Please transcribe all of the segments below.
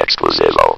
Exclusivo.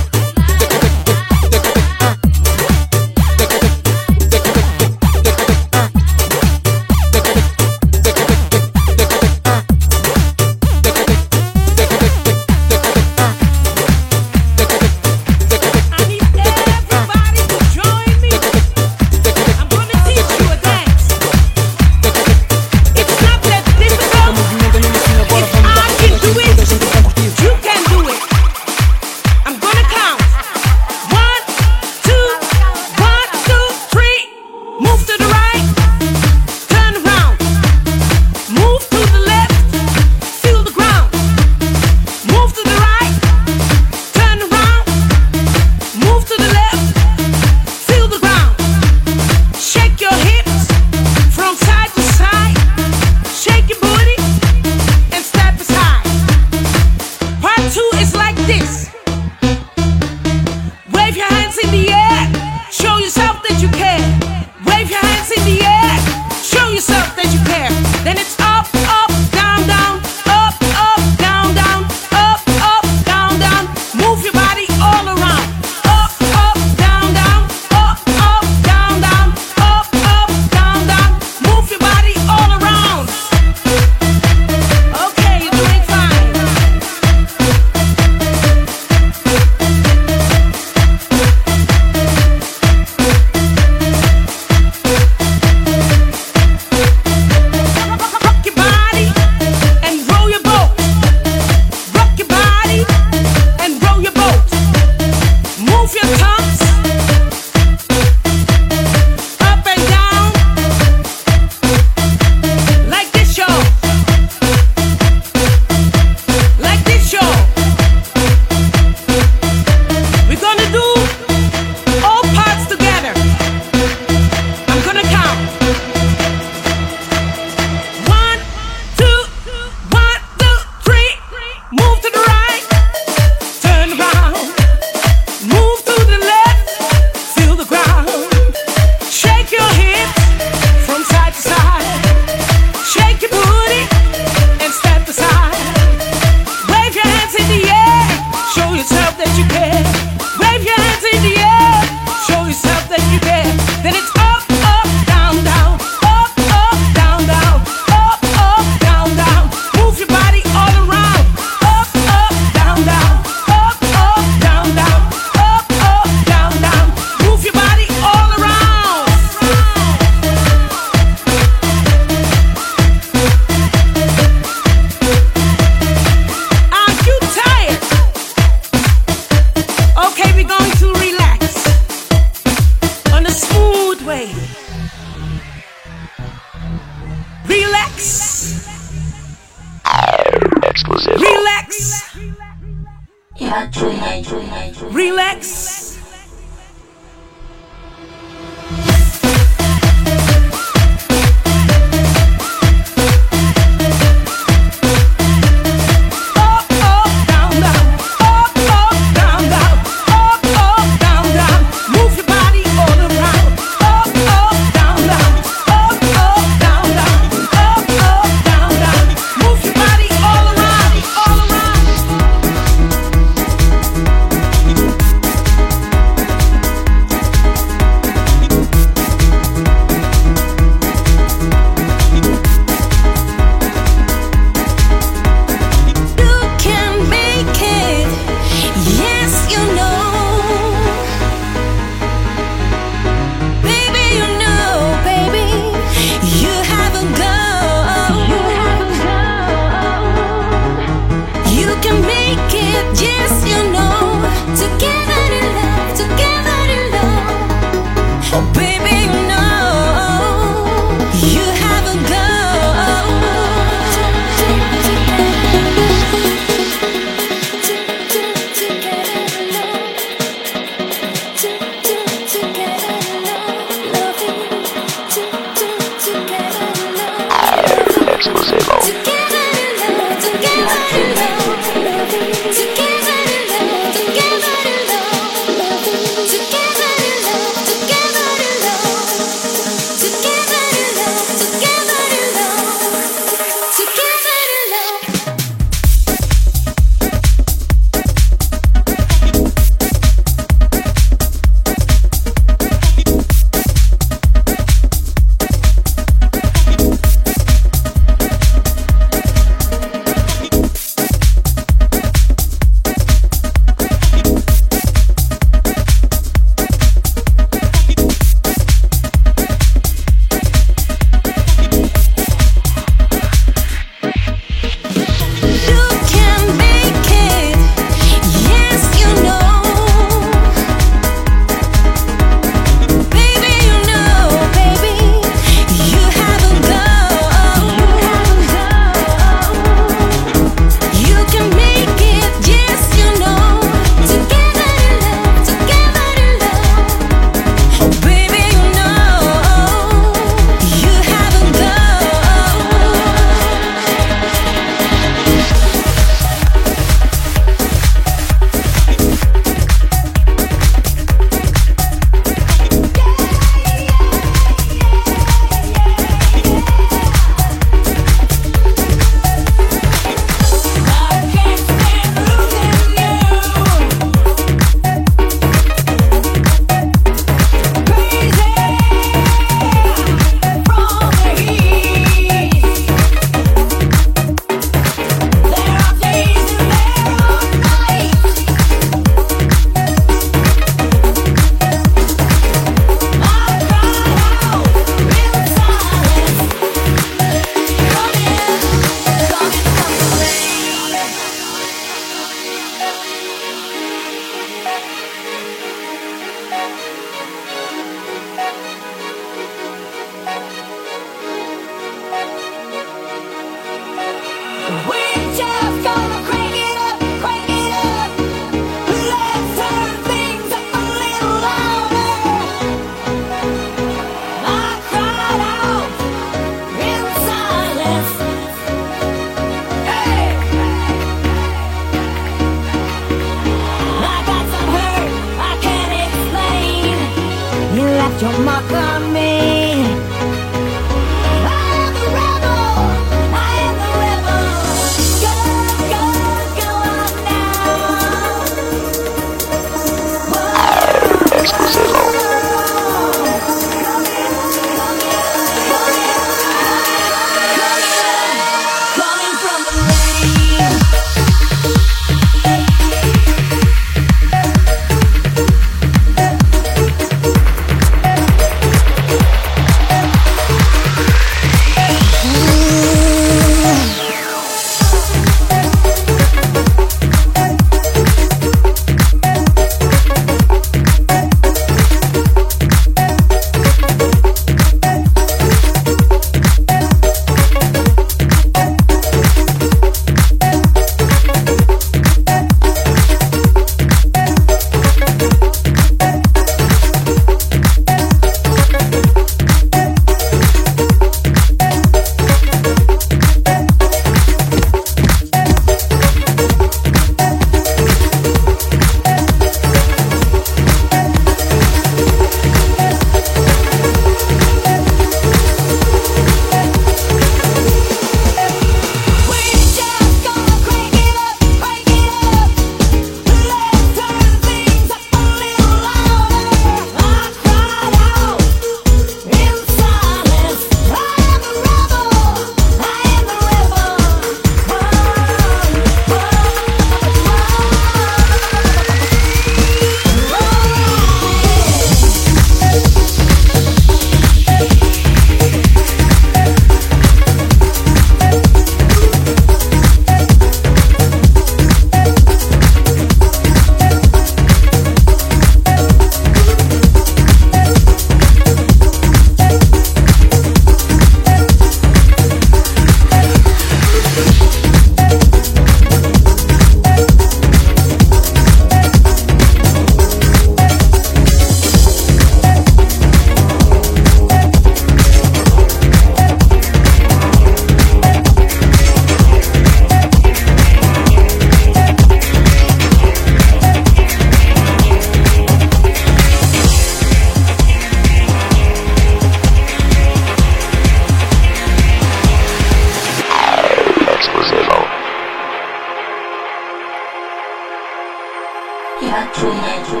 Load up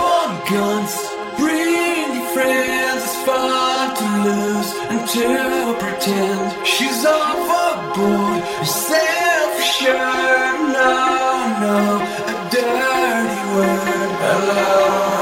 on guns, bring your friends, it's fun to lose and to pretend she's overboard, self sure, no, no, a dirty word, hello.